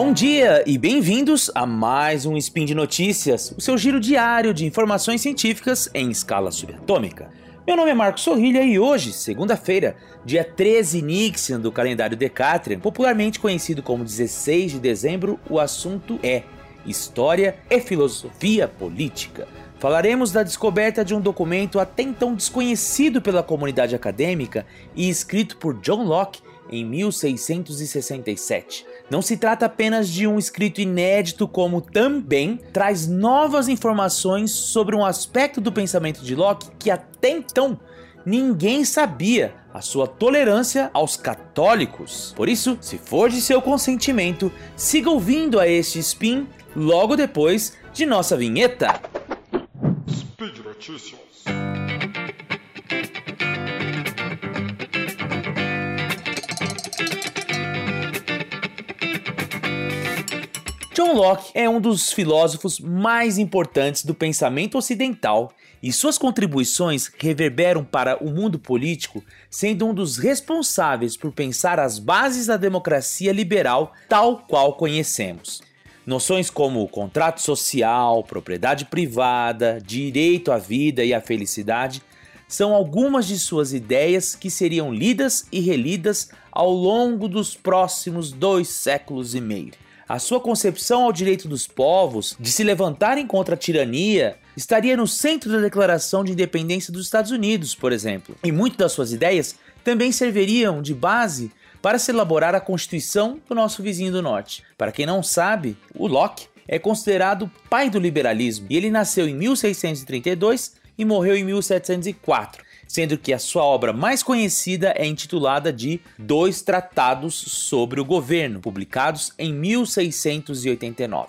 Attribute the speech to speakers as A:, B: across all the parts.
A: Bom dia e bem-vindos a mais um Spin de Notícias, o seu giro diário de informações científicas em escala subatômica. Meu nome é Marcos Sorrilha e hoje, segunda-feira, dia 13 Nixian do calendário Decatrian, popularmente conhecido como 16 de dezembro, o assunto é História e Filosofia Política. Falaremos da descoberta de um documento até então desconhecido pela comunidade acadêmica e escrito por John Locke em 1667. Não se trata apenas de um escrito inédito, como também traz novas informações sobre um aspecto do pensamento de Locke que até então ninguém sabia, a sua tolerância aos católicos. Por isso, se for de seu consentimento, siga ouvindo a este spin logo depois de nossa vinheta. Speed. John Locke é um dos filósofos mais importantes do pensamento ocidental e suas contribuições reverberam para o mundo político, sendo um dos responsáveis por pensar as bases da democracia liberal tal qual conhecemos. Noções como contrato social, propriedade privada, direito à vida e à felicidade são algumas de suas ideias que seriam lidas e relidas ao longo dos próximos dois séculos e meio. A sua concepção ao direito dos povos de se levantarem contra a tirania estaria no centro da Declaração de Independência dos Estados Unidos, por exemplo. E muitas das suas ideias também serviriam de base para se elaborar a Constituição do nosso vizinho do norte. Para quem não sabe, o Locke é considerado pai do liberalismo e ele nasceu em 1632 e morreu em 1704, sendo que a sua obra mais conhecida é intitulada de Dois Tratados sobre o Governo, publicados em 1689.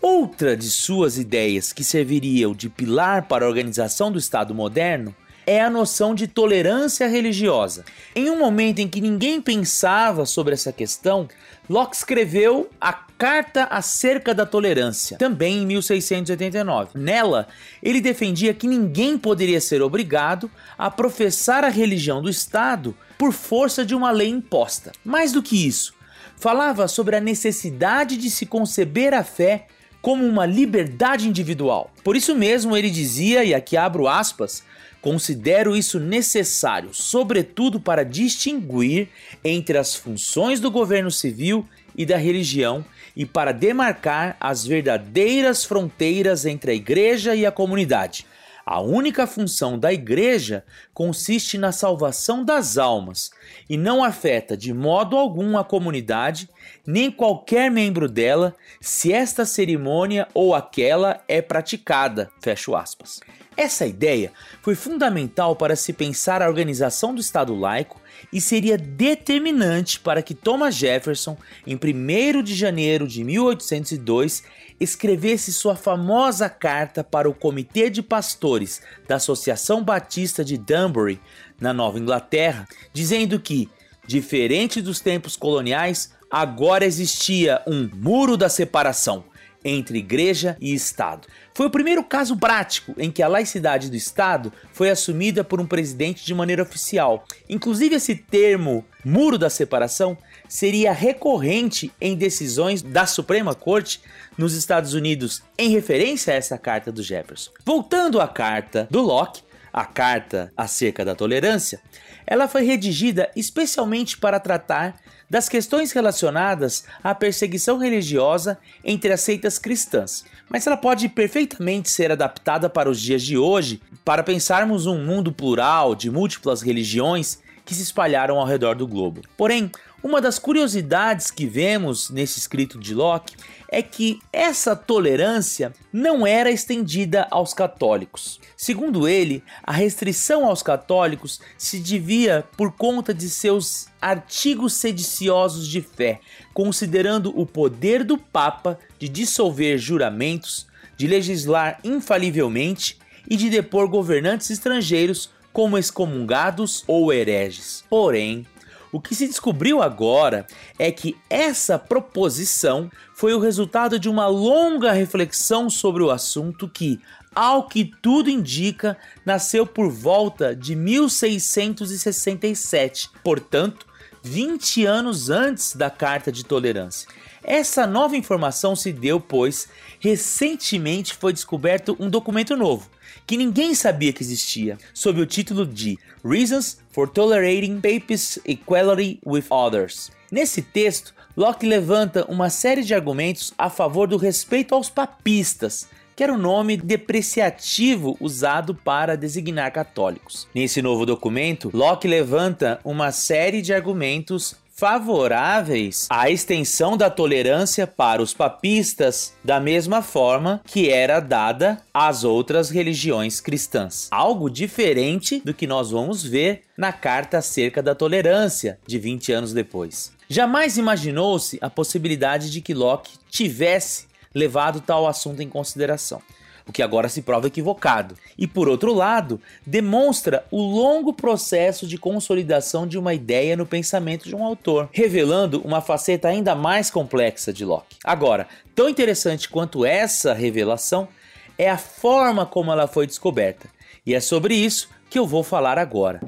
A: Outra de suas ideias que serviriam de pilar para a organização do Estado moderno é a noção de tolerância religiosa. Em um momento em que ninguém pensava sobre essa questão, Locke escreveu a Carta acerca da Tolerância, também em 1689. Nela, ele defendia que ninguém poderia ser obrigado a professar a religião do Estado por força de uma lei imposta. Mais do que isso, falava sobre a necessidade de se conceber a fé como uma liberdade individual. Por isso mesmo ele dizia, e aqui abro aspas, Considero isso necessário, sobretudo para distinguir entre as funções do governo civil e da religião e para demarcar as verdadeiras fronteiras entre a igreja e a comunidade. A única função da igreja consiste na salvação das almas e não afeta de modo algum a comunidade, nem qualquer membro dela, se esta cerimônia ou aquela é praticada. Fecho aspas. Essa ideia foi fundamental para se pensar a organização do Estado laico e seria determinante para que Thomas Jefferson, em 1 de janeiro de 1802, escrevesse sua famosa carta para o Comitê de Pastores da Associação Batista de Dunbury, na Nova Inglaterra, dizendo que, diferente dos tempos coloniais, agora existia um muro da separação entre igreja e Estado. Foi o primeiro caso prático em que a laicidade do Estado foi assumida por um presidente de maneira oficial. Inclusive, esse termo muro da separação seria recorrente em decisões da Suprema Corte nos Estados Unidos em referência a essa carta do Jefferson. Voltando à carta do Locke, a carta acerca da tolerância, ela foi redigida especialmente para tratar das questões relacionadas à perseguição religiosa entre as seitas cristãs, mas ela pode perfeitamente ser adaptada para os dias de hoje para pensarmos um mundo plural de múltiplas religiões que se espalharam ao redor do globo. Porém, uma das curiosidades que vemos nesse escrito de Locke é que essa tolerância não era estendida aos católicos. Segundo ele, a restrição aos católicos se devia por conta de seus artigos sediciosos de fé, considerando o poder do Papa de dissolver juramentos, de legislar infalivelmente e de depor governantes estrangeiros como excomungados ou hereges. Porém, o que se descobriu agora é que essa proposição foi o resultado de uma longa reflexão sobre o assunto que, ao que tudo indica, nasceu por volta de 1667, portanto, 20 anos antes da Carta de Tolerância. Essa nova informação se deu pois recentemente foi descoberto um documento novo que ninguém sabia que existia, sob o título de Reasons for Tolerating Papist Equality with Others. Nesse texto, Locke levanta uma série de argumentos a favor do respeito aos papistas, que era o nome depreciativo usado para designar católicos. Nesse novo documento, Locke levanta uma série de argumentos favoráveis à extensão da tolerância para os papistas, da mesma forma que era dada às outras religiões cristãs. Algo diferente do que nós vamos ver na carta acerca da tolerância de 20 anos depois. Jamais imaginou-se a possibilidade de que Locke tivesse levado tal assunto em consideração o que agora se prova equivocado. E por outro lado, demonstra o longo processo de consolidação de uma ideia no pensamento de um autor, revelando uma faceta ainda mais complexa de Locke. Agora, tão interessante quanto essa revelação é a forma como ela foi descoberta. E é sobre isso que eu vou falar agora.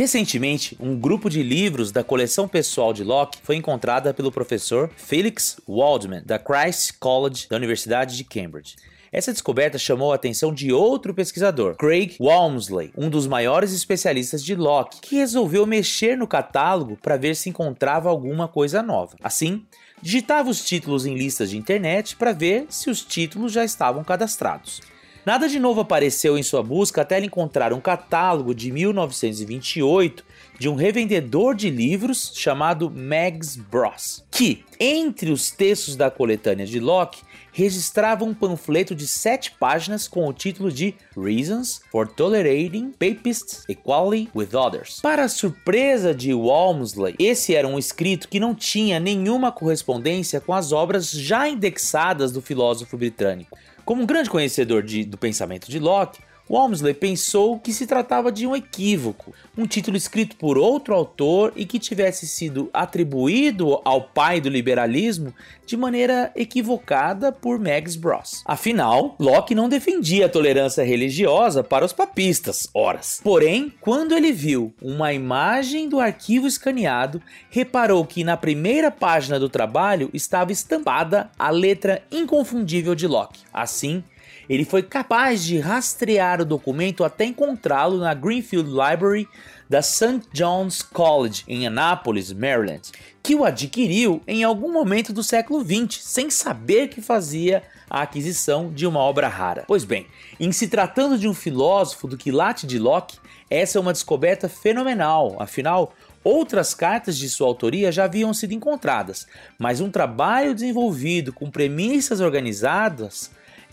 A: Recentemente, um grupo de livros da coleção pessoal de Locke foi encontrada pelo professor Felix Waldman, da Christ College da Universidade de Cambridge. Essa descoberta chamou a atenção de outro pesquisador, Craig Walmsley, um dos maiores especialistas de Locke, que resolveu mexer no catálogo para ver se encontrava alguma coisa nova. Assim, digitava os títulos em listas de internet para ver se os títulos já estavam cadastrados. Nada de novo apareceu em sua busca até ele encontrar um catálogo de 1928 de um revendedor de livros chamado Mags Bros, que, entre os textos da coletânea de Locke, registrava um panfleto de sete páginas com o título de Reasons for Tolerating Papists Equality with Others. Para a surpresa de Walmsley, esse era um escrito que não tinha nenhuma correspondência com as obras já indexadas do filósofo britânico. Como um grande conhecedor de, do pensamento de Locke, Walmsley pensou que se tratava de um equívoco, um título escrito por outro autor e que tivesse sido atribuído ao pai do liberalismo de maneira equivocada por Mags Bros. Afinal, Locke não defendia a tolerância religiosa para os papistas, horas. Porém, quando ele viu uma imagem do arquivo escaneado, reparou que na primeira página do trabalho estava estampada a letra inconfundível de Locke. Assim, ele foi capaz de rastrear o documento até encontrá-lo na Greenfield Library da St. John's College, em Annapolis, Maryland, que o adquiriu em algum momento do século XX, sem saber que fazia a aquisição de uma obra rara. Pois bem, em se tratando de um filósofo do quilate de Locke, essa é uma descoberta fenomenal, afinal, Outras cartas de sua autoria já haviam sido encontradas, mas um trabalho desenvolvido com premissas organizadas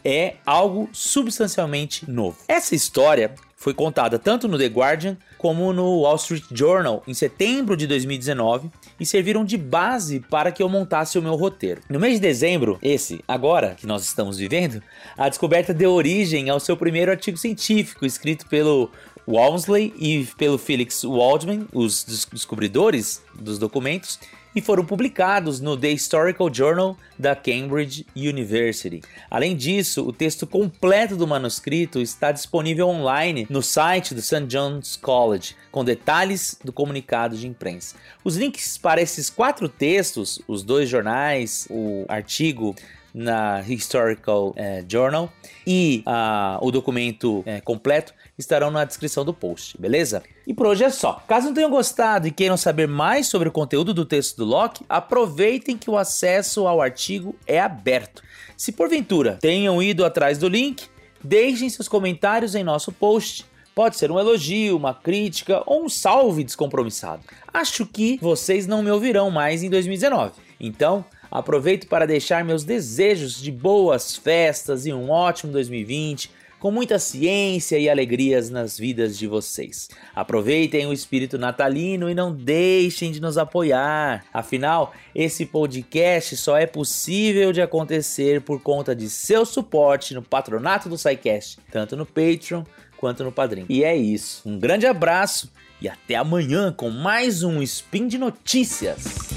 A: é algo substancialmente novo. Essa história foi contada tanto no The Guardian como no Wall Street Journal em setembro de 2019 e serviram de base para que eu montasse o meu roteiro. No mês de dezembro, esse, agora que nós estamos vivendo, a descoberta deu origem ao seu primeiro artigo científico escrito pelo Walmsley e pelo Felix Waldman, os descobridores dos documentos, e foram publicados no The Historical Journal da Cambridge University. Além disso, o texto completo do manuscrito está disponível online no site do St. John's College, com detalhes do comunicado de imprensa. Os links para esses quatro textos, os dois jornais, o artigo na Historical eh, Journal e uh, o documento eh, completo estarão na descrição do post, beleza? E por hoje é só. Caso não tenham gostado e queiram saber mais sobre o conteúdo do texto do Locke, aproveitem que o acesso ao artigo é aberto. Se porventura tenham ido atrás do link, deixem seus comentários em nosso post. Pode ser um elogio, uma crítica ou um salve descompromissado. Acho que vocês não me ouvirão mais em 2019. Então, aproveito para deixar meus desejos de boas festas e um ótimo 2020 com muita ciência e alegrias nas vidas de vocês. Aproveitem o espírito natalino e não deixem de nos apoiar. Afinal, esse podcast só é possível de acontecer por conta de seu suporte no patronato do SciCast, tanto no Patreon quanto no Padrim. E é isso. Um grande abraço e até amanhã com mais um Spin de Notícias.